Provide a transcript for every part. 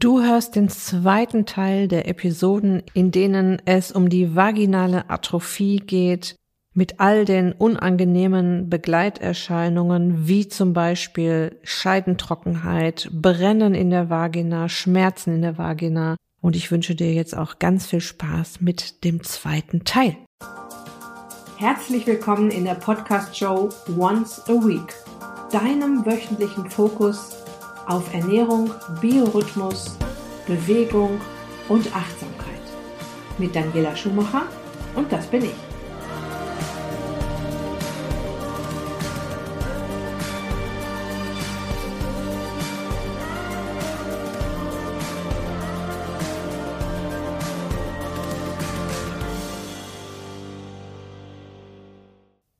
Du hörst den zweiten Teil der Episoden, in denen es um die vaginale Atrophie geht, mit all den unangenehmen Begleiterscheinungen, wie zum Beispiel Scheidentrockenheit, Brennen in der Vagina, Schmerzen in der Vagina. Und ich wünsche dir jetzt auch ganz viel Spaß mit dem zweiten Teil. Herzlich willkommen in der Podcast-Show Once a Week, deinem wöchentlichen Fokus auf Ernährung, Biorhythmus, Bewegung und Achtsamkeit. Mit Daniela Schumacher und das bin ich.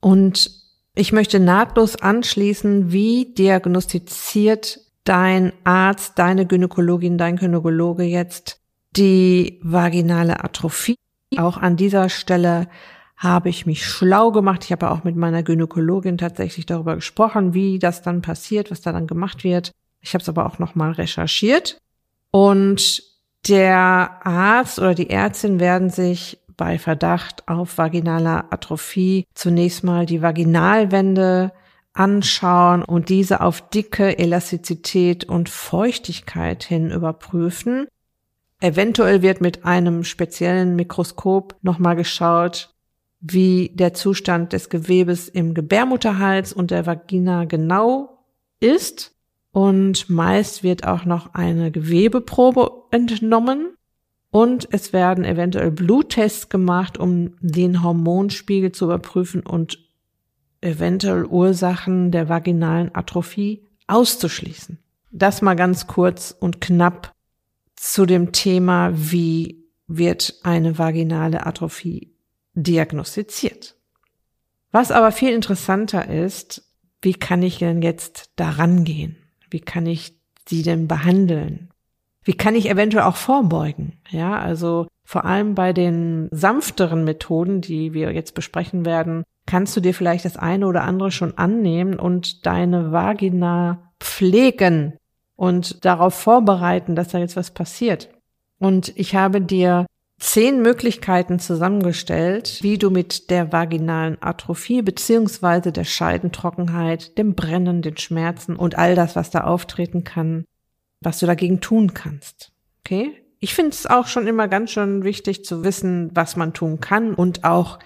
Und ich möchte nahtlos anschließen, wie diagnostiziert dein Arzt, deine Gynäkologin, dein Gynäkologe jetzt die vaginale Atrophie. Auch an dieser Stelle habe ich mich schlau gemacht. Ich habe auch mit meiner Gynäkologin tatsächlich darüber gesprochen, wie das dann passiert, was da dann gemacht wird. Ich habe es aber auch nochmal recherchiert. Und der Arzt oder die Ärztin werden sich bei Verdacht auf vaginaler Atrophie zunächst mal die Vaginalwände anschauen und diese auf Dicke, Elastizität und Feuchtigkeit hin überprüfen. Eventuell wird mit einem speziellen Mikroskop nochmal geschaut, wie der Zustand des Gewebes im Gebärmutterhals und der Vagina genau ist. Und meist wird auch noch eine Gewebeprobe entnommen. Und es werden eventuell Bluttests gemacht, um den Hormonspiegel zu überprüfen und eventuell Ursachen der vaginalen Atrophie auszuschließen. Das mal ganz kurz und knapp zu dem Thema, wie wird eine vaginale Atrophie diagnostiziert. Was aber viel interessanter ist, wie kann ich denn jetzt daran gehen? Wie kann ich sie denn behandeln? Wie kann ich eventuell auch vorbeugen? Ja, also vor allem bei den sanfteren Methoden, die wir jetzt besprechen werden, kannst du dir vielleicht das eine oder andere schon annehmen und deine Vagina pflegen und darauf vorbereiten, dass da jetzt was passiert. Und ich habe dir zehn Möglichkeiten zusammengestellt, wie du mit der vaginalen Atrophie beziehungsweise der Scheidentrockenheit, dem Brennen, den Schmerzen und all das, was da auftreten kann, was du dagegen tun kannst. Okay? Ich finde es auch schon immer ganz schön wichtig zu wissen, was man tun kann und auch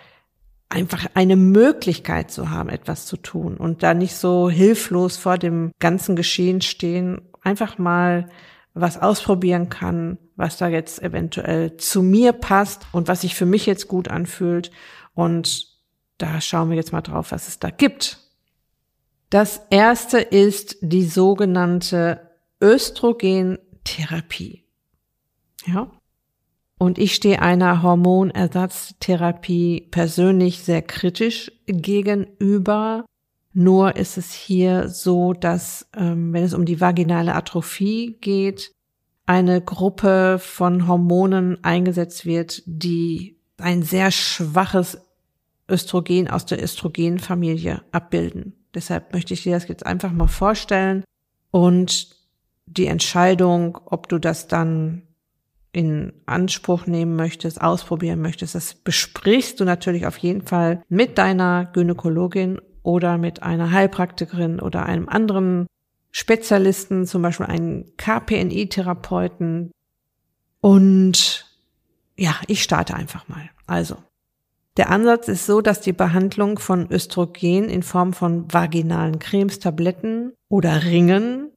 einfach eine Möglichkeit zu haben, etwas zu tun und da nicht so hilflos vor dem ganzen Geschehen stehen, einfach mal was ausprobieren kann, was da jetzt eventuell zu mir passt und was sich für mich jetzt gut anfühlt. Und da schauen wir jetzt mal drauf, was es da gibt. Das erste ist die sogenannte Östrogentherapie. Ja, und ich stehe einer Hormonersatztherapie persönlich sehr kritisch gegenüber. Nur ist es hier so, dass, ähm, wenn es um die vaginale Atrophie geht, eine Gruppe von Hormonen eingesetzt wird, die ein sehr schwaches Östrogen aus der Östrogenfamilie abbilden. Deshalb möchte ich dir das jetzt einfach mal vorstellen und die Entscheidung, ob du das dann in Anspruch nehmen möchtest, ausprobieren möchtest, das besprichst du natürlich auf jeden Fall mit deiner Gynäkologin oder mit einer Heilpraktikerin oder einem anderen Spezialisten, zum Beispiel einen KPNI-Therapeuten. Und ja, ich starte einfach mal. Also, der Ansatz ist so, dass die Behandlung von Östrogen in Form von vaginalen Cremes, Tabletten oder Ringen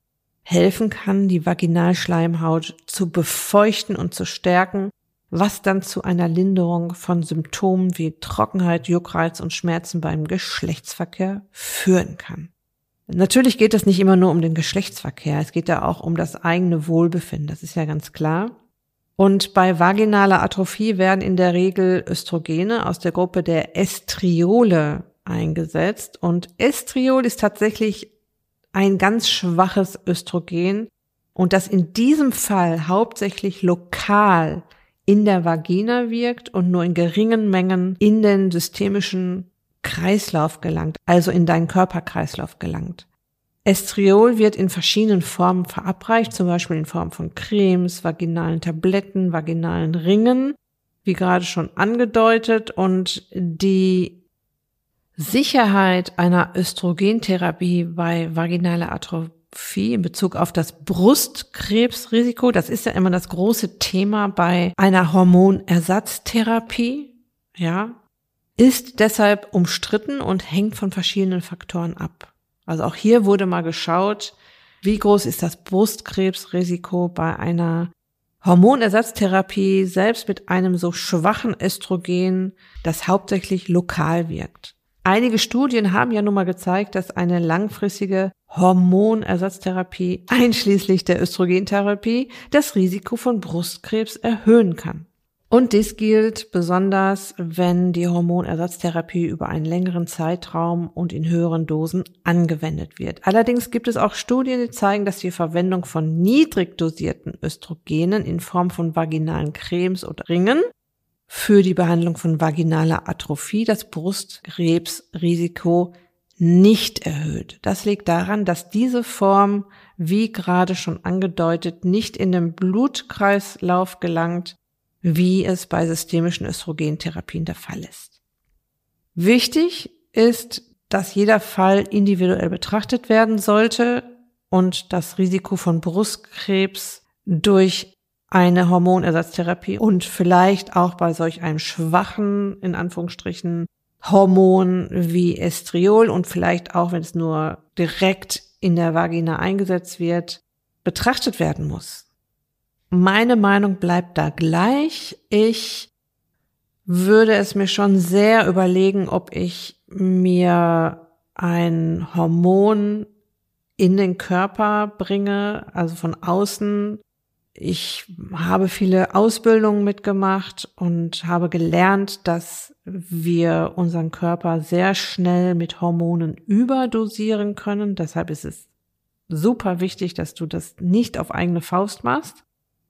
helfen kann, die Vaginalschleimhaut zu befeuchten und zu stärken, was dann zu einer Linderung von Symptomen wie Trockenheit, Juckreiz und Schmerzen beim Geschlechtsverkehr führen kann. Natürlich geht es nicht immer nur um den Geschlechtsverkehr, es geht ja auch um das eigene Wohlbefinden, das ist ja ganz klar. Und bei vaginaler Atrophie werden in der Regel Östrogene aus der Gruppe der Estriole eingesetzt. Und Estriol ist tatsächlich ein ganz schwaches Östrogen und das in diesem Fall hauptsächlich lokal in der Vagina wirkt und nur in geringen Mengen in den systemischen Kreislauf gelangt, also in deinen Körperkreislauf gelangt. Estriol wird in verschiedenen Formen verabreicht, zum Beispiel in Form von Cremes, vaginalen Tabletten, vaginalen Ringen, wie gerade schon angedeutet. Und die Sicherheit einer Östrogentherapie bei vaginaler Atrophie in Bezug auf das Brustkrebsrisiko, das ist ja immer das große Thema bei einer Hormonersatztherapie, ja, ist deshalb umstritten und hängt von verschiedenen Faktoren ab. Also auch hier wurde mal geschaut, wie groß ist das Brustkrebsrisiko bei einer Hormonersatztherapie, selbst mit einem so schwachen Östrogen, das hauptsächlich lokal wirkt. Einige Studien haben ja nun mal gezeigt, dass eine langfristige Hormonersatztherapie einschließlich der Östrogentherapie das Risiko von Brustkrebs erhöhen kann. Und dies gilt besonders, wenn die Hormonersatztherapie über einen längeren Zeitraum und in höheren Dosen angewendet wird. Allerdings gibt es auch Studien, die zeigen, dass die Verwendung von niedrig dosierten Östrogenen in Form von vaginalen Cremes oder Ringen für die Behandlung von vaginaler Atrophie das Brustkrebsrisiko nicht erhöht. Das liegt daran, dass diese Form, wie gerade schon angedeutet, nicht in den Blutkreislauf gelangt wie es bei systemischen Östrogentherapien der Fall ist. Wichtig ist, dass jeder Fall individuell betrachtet werden sollte und das Risiko von Brustkrebs durch eine Hormonersatztherapie und vielleicht auch bei solch einem schwachen, in Anführungsstrichen, Hormon wie Estriol und vielleicht auch, wenn es nur direkt in der Vagina eingesetzt wird, betrachtet werden muss. Meine Meinung bleibt da gleich. Ich würde es mir schon sehr überlegen, ob ich mir ein Hormon in den Körper bringe, also von außen. Ich habe viele Ausbildungen mitgemacht und habe gelernt, dass wir unseren Körper sehr schnell mit Hormonen überdosieren können. Deshalb ist es super wichtig, dass du das nicht auf eigene Faust machst.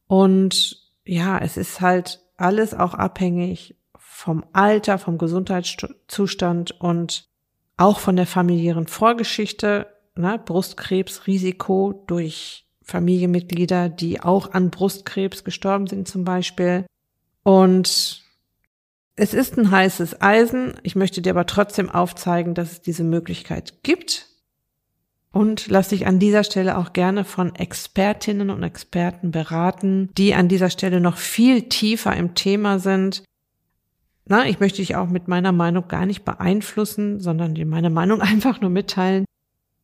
Und ja, es ist halt alles auch abhängig vom Alter, vom Gesundheitszustand und auch von der familiären Vorgeschichte, ne, Brustkrebsrisiko durch Familienmitglieder, die auch an Brustkrebs gestorben sind zum Beispiel. Und es ist ein heißes Eisen. Ich möchte dir aber trotzdem aufzeigen, dass es diese Möglichkeit gibt. Und lass dich an dieser Stelle auch gerne von Expertinnen und Experten beraten, die an dieser Stelle noch viel tiefer im Thema sind. Na, ich möchte dich auch mit meiner Meinung gar nicht beeinflussen, sondern dir meine Meinung einfach nur mitteilen.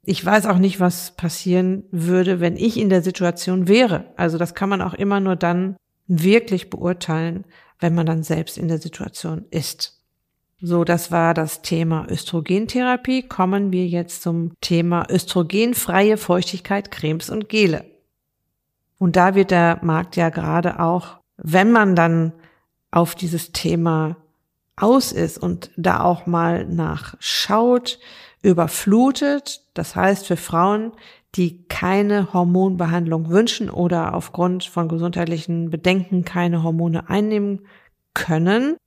Ich weiß auch nicht, was passieren würde, wenn ich in der Situation wäre. Also das kann man auch immer nur dann wirklich beurteilen, wenn man dann selbst in der Situation ist. So, das war das Thema Östrogentherapie. Kommen wir jetzt zum Thema östrogenfreie Feuchtigkeit, Cremes und Gele. Und da wird der Markt ja gerade auch, wenn man dann auf dieses Thema aus ist und da auch mal nachschaut, überflutet. Das heißt, für Frauen, die keine Hormonbehandlung wünschen oder aufgrund von gesundheitlichen Bedenken keine Hormone einnehmen können,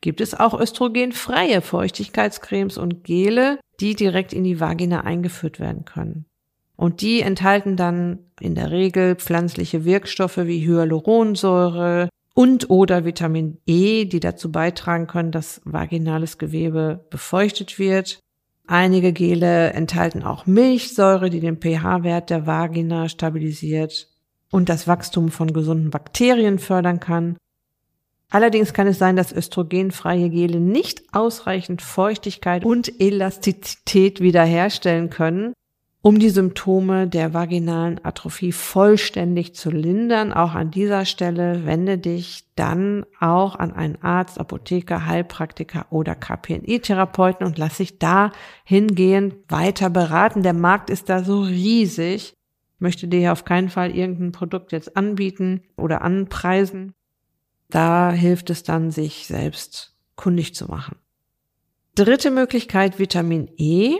gibt es auch östrogenfreie Feuchtigkeitscremes und Gele, die direkt in die Vagina eingeführt werden können. Und die enthalten dann in der Regel pflanzliche Wirkstoffe wie Hyaluronsäure und oder Vitamin E, die dazu beitragen können, dass vaginales Gewebe befeuchtet wird. Einige Gele enthalten auch Milchsäure, die den pH-Wert der Vagina stabilisiert und das Wachstum von gesunden Bakterien fördern kann. Allerdings kann es sein, dass östrogenfreie Gele nicht ausreichend Feuchtigkeit und Elastizität wiederherstellen können, um die Symptome der vaginalen Atrophie vollständig zu lindern. Auch an dieser Stelle wende dich dann auch an einen Arzt, Apotheker, Heilpraktiker oder KPNI-Therapeuten und lass dich da hingehend weiter beraten. Der Markt ist da so riesig. Ich möchte dir auf keinen Fall irgendein Produkt jetzt anbieten oder anpreisen. Da hilft es dann, sich selbst kundig zu machen. Dritte Möglichkeit, Vitamin E.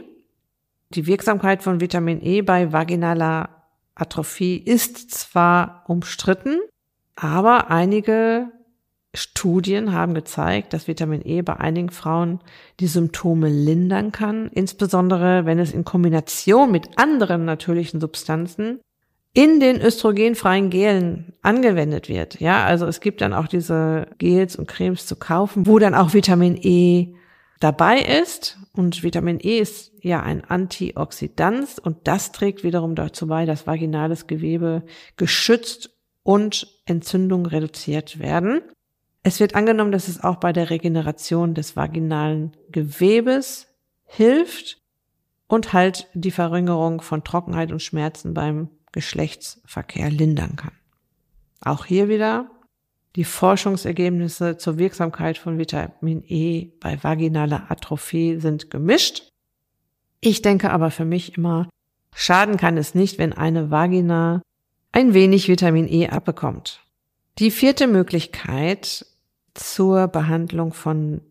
Die Wirksamkeit von Vitamin E bei vaginaler Atrophie ist zwar umstritten, aber einige Studien haben gezeigt, dass Vitamin E bei einigen Frauen die Symptome lindern kann, insbesondere wenn es in Kombination mit anderen natürlichen Substanzen in den östrogenfreien Gelen angewendet wird. Ja, also es gibt dann auch diese Gels und Cremes zu kaufen, wo dann auch Vitamin E dabei ist. Und Vitamin E ist ja ein Antioxidant und das trägt wiederum dazu bei, dass vaginales Gewebe geschützt und Entzündungen reduziert werden. Es wird angenommen, dass es auch bei der Regeneration des vaginalen Gewebes hilft und halt die Verringerung von Trockenheit und Schmerzen beim Geschlechtsverkehr lindern kann. Auch hier wieder die Forschungsergebnisse zur Wirksamkeit von Vitamin E bei vaginaler Atrophie sind gemischt. Ich denke aber für mich immer, schaden kann es nicht, wenn eine Vagina ein wenig Vitamin E abbekommt. Die vierte Möglichkeit zur Behandlung von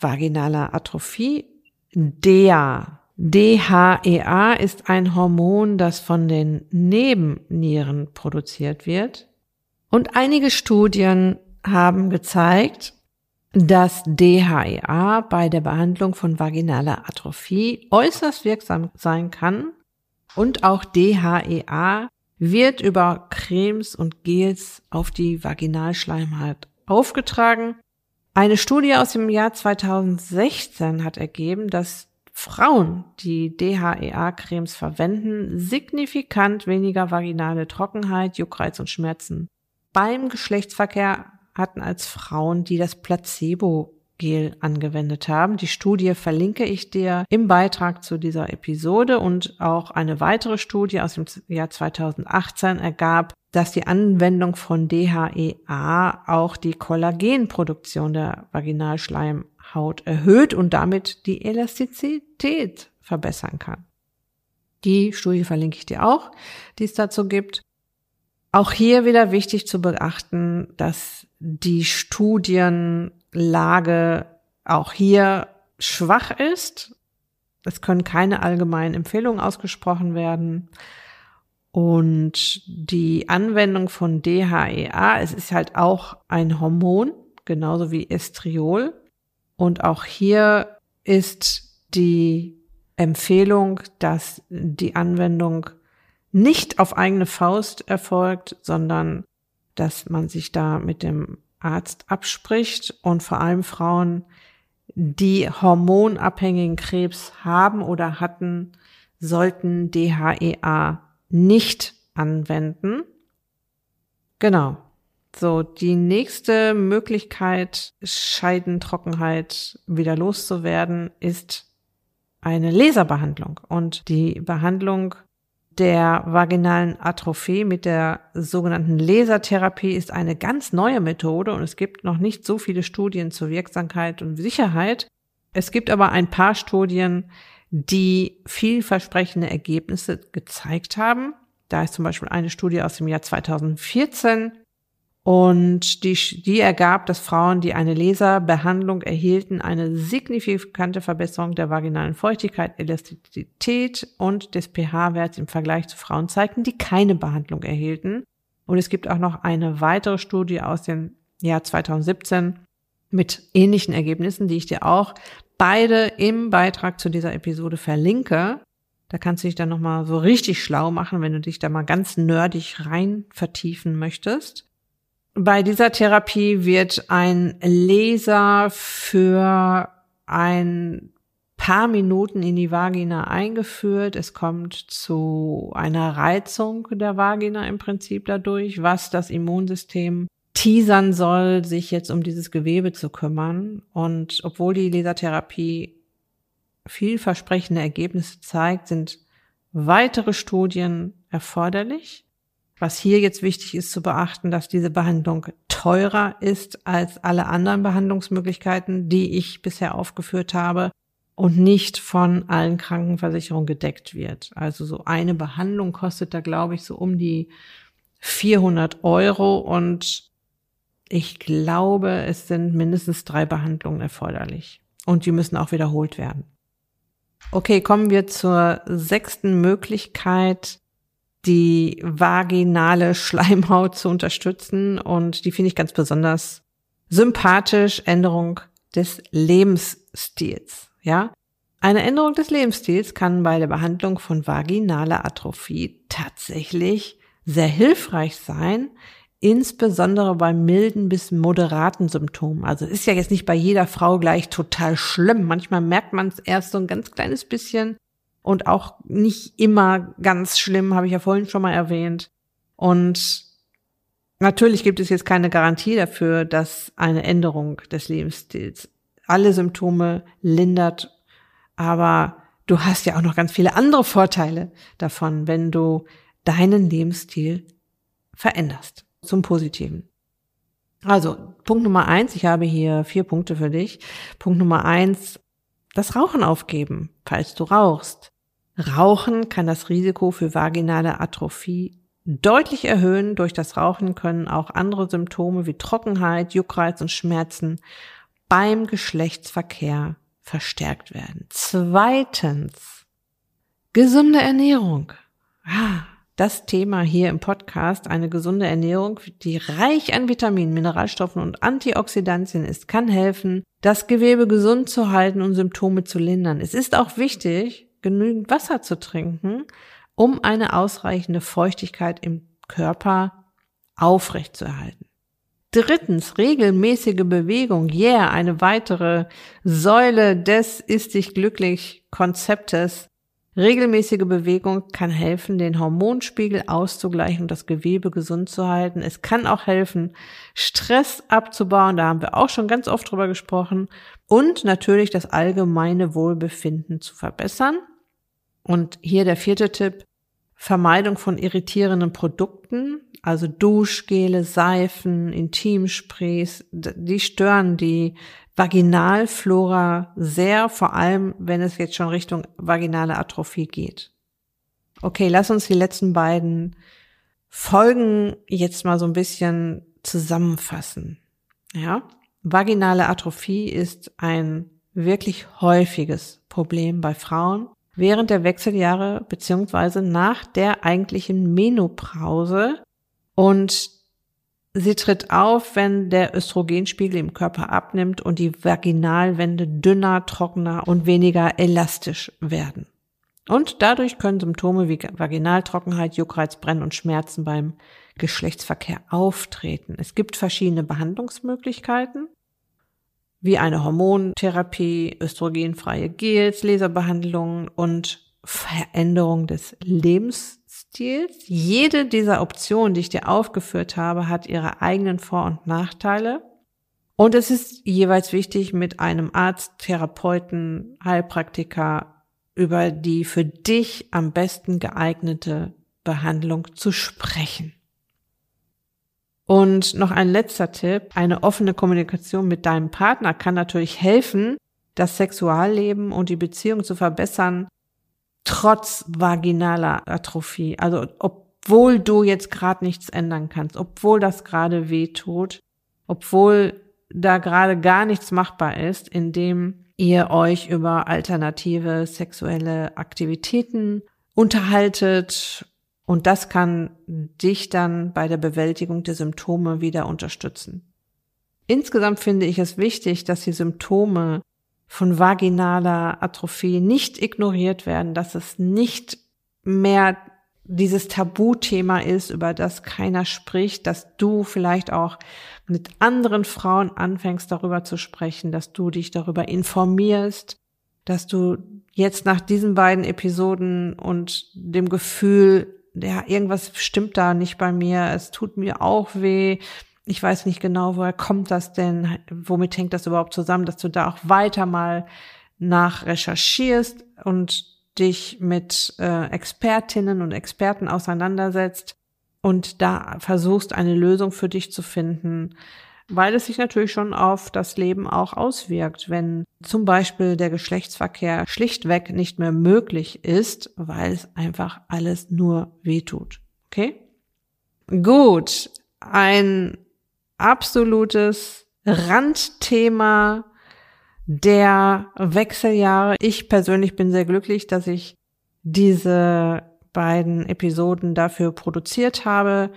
vaginaler Atrophie. DEA. DHEA ist ein Hormon, das von den Nebennieren produziert wird. Und einige Studien haben gezeigt, dass DHEA bei der Behandlung von vaginaler Atrophie äußerst wirksam sein kann und auch DHEA wird über Cremes und Gels auf die Vaginalschleimhaut aufgetragen. Eine Studie aus dem Jahr 2016 hat ergeben, dass Frauen, die DHEA-Cremes verwenden, signifikant weniger vaginale Trockenheit, Juckreiz und Schmerzen beim Geschlechtsverkehr hatten als Frauen, die das Placebo Gel angewendet haben. Die Studie verlinke ich dir im Beitrag zu dieser Episode und auch eine weitere Studie aus dem Jahr 2018 ergab, dass die Anwendung von DHEA auch die Kollagenproduktion der Vaginalschleimhaut erhöht und damit die Elastizität verbessern kann. Die Studie verlinke ich dir auch, die es dazu gibt. Auch hier wieder wichtig zu beachten, dass die Studienlage auch hier schwach ist. Es können keine allgemeinen Empfehlungen ausgesprochen werden. Und die Anwendung von DHEA, es ist halt auch ein Hormon, genauso wie Estriol. Und auch hier ist die Empfehlung, dass die Anwendung nicht auf eigene Faust erfolgt, sondern dass man sich da mit dem Arzt abspricht und vor allem Frauen, die hormonabhängigen Krebs haben oder hatten, sollten DHEA nicht anwenden. Genau. So, die nächste Möglichkeit, Scheidentrockenheit wieder loszuwerden, ist eine Laserbehandlung. Und die Behandlung der vaginalen Atrophie mit der sogenannten Lasertherapie ist eine ganz neue Methode und es gibt noch nicht so viele Studien zur Wirksamkeit und Sicherheit. Es gibt aber ein paar Studien, die vielversprechende Ergebnisse gezeigt haben. Da ist zum Beispiel eine Studie aus dem Jahr 2014, und die, die ergab, dass Frauen, die eine Laserbehandlung erhielten, eine signifikante Verbesserung der vaginalen Feuchtigkeit, Elastizität und des pH-Werts im Vergleich zu Frauen zeigten, die keine Behandlung erhielten. Und es gibt auch noch eine weitere Studie aus dem Jahr 2017 mit ähnlichen Ergebnissen, die ich dir auch beide im Beitrag zu dieser Episode verlinke. Da kannst du dich dann nochmal so richtig schlau machen, wenn du dich da mal ganz nerdig rein vertiefen möchtest. Bei dieser Therapie wird ein Laser für ein paar Minuten in die Vagina eingeführt. Es kommt zu einer Reizung der Vagina im Prinzip dadurch, was das Immunsystem teasern soll, sich jetzt um dieses Gewebe zu kümmern. Und obwohl die Lasertherapie vielversprechende Ergebnisse zeigt, sind weitere Studien erforderlich. Was hier jetzt wichtig ist zu beachten, dass diese Behandlung teurer ist als alle anderen Behandlungsmöglichkeiten, die ich bisher aufgeführt habe und nicht von allen Krankenversicherungen gedeckt wird. Also so eine Behandlung kostet da, glaube ich, so um die 400 Euro und ich glaube, es sind mindestens drei Behandlungen erforderlich und die müssen auch wiederholt werden. Okay, kommen wir zur sechsten Möglichkeit, die vaginale Schleimhaut zu unterstützen. Und die finde ich ganz besonders sympathisch Änderung des Lebensstils, ja? Eine Änderung des Lebensstils kann bei der Behandlung von vaginaler Atrophie tatsächlich sehr hilfreich sein, insbesondere bei milden bis moderaten Symptomen. Also ist ja jetzt nicht bei jeder Frau gleich total schlimm. Manchmal merkt man es erst so ein ganz kleines bisschen und auch nicht immer ganz schlimm, habe ich ja vorhin schon mal erwähnt. Und natürlich gibt es jetzt keine Garantie dafür, dass eine Änderung des Lebensstils alle Symptome lindert, aber du hast ja auch noch ganz viele andere Vorteile davon, wenn du deinen Lebensstil veränderst zum Positiven. Also, Punkt Nummer eins, ich habe hier vier Punkte für dich. Punkt Nummer eins, das Rauchen aufgeben, falls du rauchst. Rauchen kann das Risiko für vaginale Atrophie deutlich erhöhen. Durch das Rauchen können auch andere Symptome wie Trockenheit, Juckreiz und Schmerzen beim Geschlechtsverkehr verstärkt werden. Zweitens, gesunde Ernährung. Ah, das Thema hier im Podcast, eine gesunde Ernährung, die reich an Vitaminen, Mineralstoffen und Antioxidantien ist, kann helfen, das Gewebe gesund zu halten und Symptome zu lindern. Es ist auch wichtig, genügend Wasser zu trinken, um eine ausreichende Feuchtigkeit im Körper aufrechtzuerhalten. Drittens, regelmäßige Bewegung. Yeah, eine weitere Säule des Ist dich glücklich Konzeptes Regelmäßige Bewegung kann helfen, den Hormonspiegel auszugleichen und das Gewebe gesund zu halten. Es kann auch helfen, Stress abzubauen. Da haben wir auch schon ganz oft drüber gesprochen. Und natürlich das allgemeine Wohlbefinden zu verbessern. Und hier der vierte Tipp. Vermeidung von irritierenden Produkten, also Duschgele, Seifen, Intimsprays, die stören die Vaginalflora sehr, vor allem wenn es jetzt schon Richtung vaginale Atrophie geht. Okay, lass uns die letzten beiden Folgen jetzt mal so ein bisschen zusammenfassen. Ja, vaginale Atrophie ist ein wirklich häufiges Problem bei Frauen während der Wechseljahre beziehungsweise nach der eigentlichen Menopause und Sie tritt auf, wenn der Östrogenspiegel im Körper abnimmt und die Vaginalwände dünner, trockener und weniger elastisch werden. Und dadurch können Symptome wie Vaginaltrockenheit, Juckreiz, Brennen und Schmerzen beim Geschlechtsverkehr auftreten. Es gibt verschiedene Behandlungsmöglichkeiten, wie eine Hormontherapie, östrogenfreie Gels, Laserbehandlungen und Veränderung des Lebens Stils. Jede dieser Optionen, die ich dir aufgeführt habe, hat ihre eigenen Vor- und Nachteile. Und es ist jeweils wichtig, mit einem Arzt, Therapeuten, Heilpraktiker über die für dich am besten geeignete Behandlung zu sprechen. Und noch ein letzter Tipp. Eine offene Kommunikation mit deinem Partner kann natürlich helfen, das Sexualleben und die Beziehung zu verbessern, trotz vaginaler Atrophie. Also obwohl du jetzt gerade nichts ändern kannst, obwohl das gerade weh tut, obwohl da gerade gar nichts machbar ist, indem ihr euch über alternative sexuelle Aktivitäten unterhaltet und das kann dich dann bei der Bewältigung der Symptome wieder unterstützen. Insgesamt finde ich es wichtig, dass die Symptome von vaginaler Atrophie nicht ignoriert werden, dass es nicht mehr dieses Tabuthema ist, über das keiner spricht, dass du vielleicht auch mit anderen Frauen anfängst darüber zu sprechen, dass du dich darüber informierst, dass du jetzt nach diesen beiden Episoden und dem Gefühl, ja, irgendwas stimmt da nicht bei mir, es tut mir auch weh, ich weiß nicht genau, woher kommt das denn, womit hängt das überhaupt zusammen, dass du da auch weiter mal nach recherchierst und dich mit äh, Expertinnen und Experten auseinandersetzt und da versuchst, eine Lösung für dich zu finden, weil es sich natürlich schon auf das Leben auch auswirkt, wenn zum Beispiel der Geschlechtsverkehr schlichtweg nicht mehr möglich ist, weil es einfach alles nur wehtut. Okay? Gut. Ein absolutes Randthema der Wechseljahre. Ich persönlich bin sehr glücklich, dass ich diese beiden Episoden dafür produziert habe.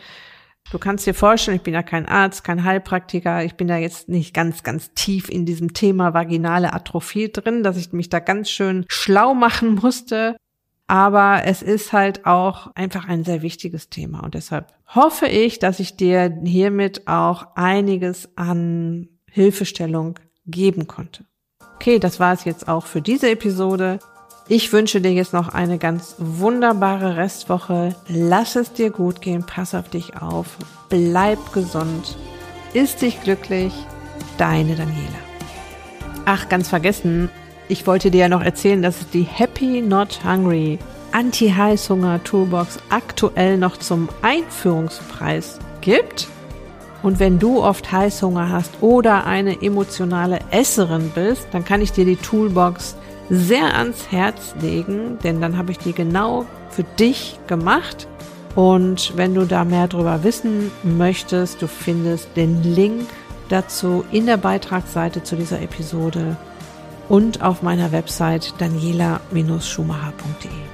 Du kannst dir vorstellen, ich bin ja kein Arzt, kein Heilpraktiker, ich bin da jetzt nicht ganz, ganz tief in diesem Thema vaginale Atrophie drin, dass ich mich da ganz schön schlau machen musste. Aber es ist halt auch einfach ein sehr wichtiges Thema und deshalb hoffe ich, dass ich dir hiermit auch einiges an Hilfestellung geben konnte. Okay, das war es jetzt auch für diese Episode. Ich wünsche dir jetzt noch eine ganz wunderbare Restwoche. Lass es dir gut gehen, pass auf dich auf, bleib gesund, ist dich glücklich, deine Daniela. Ach, ganz vergessen, ich wollte dir ja noch erzählen, dass es die Happy Not Hungry Anti-Heißhunger Toolbox aktuell noch zum Einführungspreis gibt. Und wenn du oft Heißhunger hast oder eine emotionale Esserin bist, dann kann ich dir die Toolbox sehr ans Herz legen, denn dann habe ich die genau für dich gemacht. Und wenn du da mehr darüber wissen möchtest, du findest den Link dazu in der Beitragsseite zu dieser Episode und auf meiner Website daniela-schumacher.de.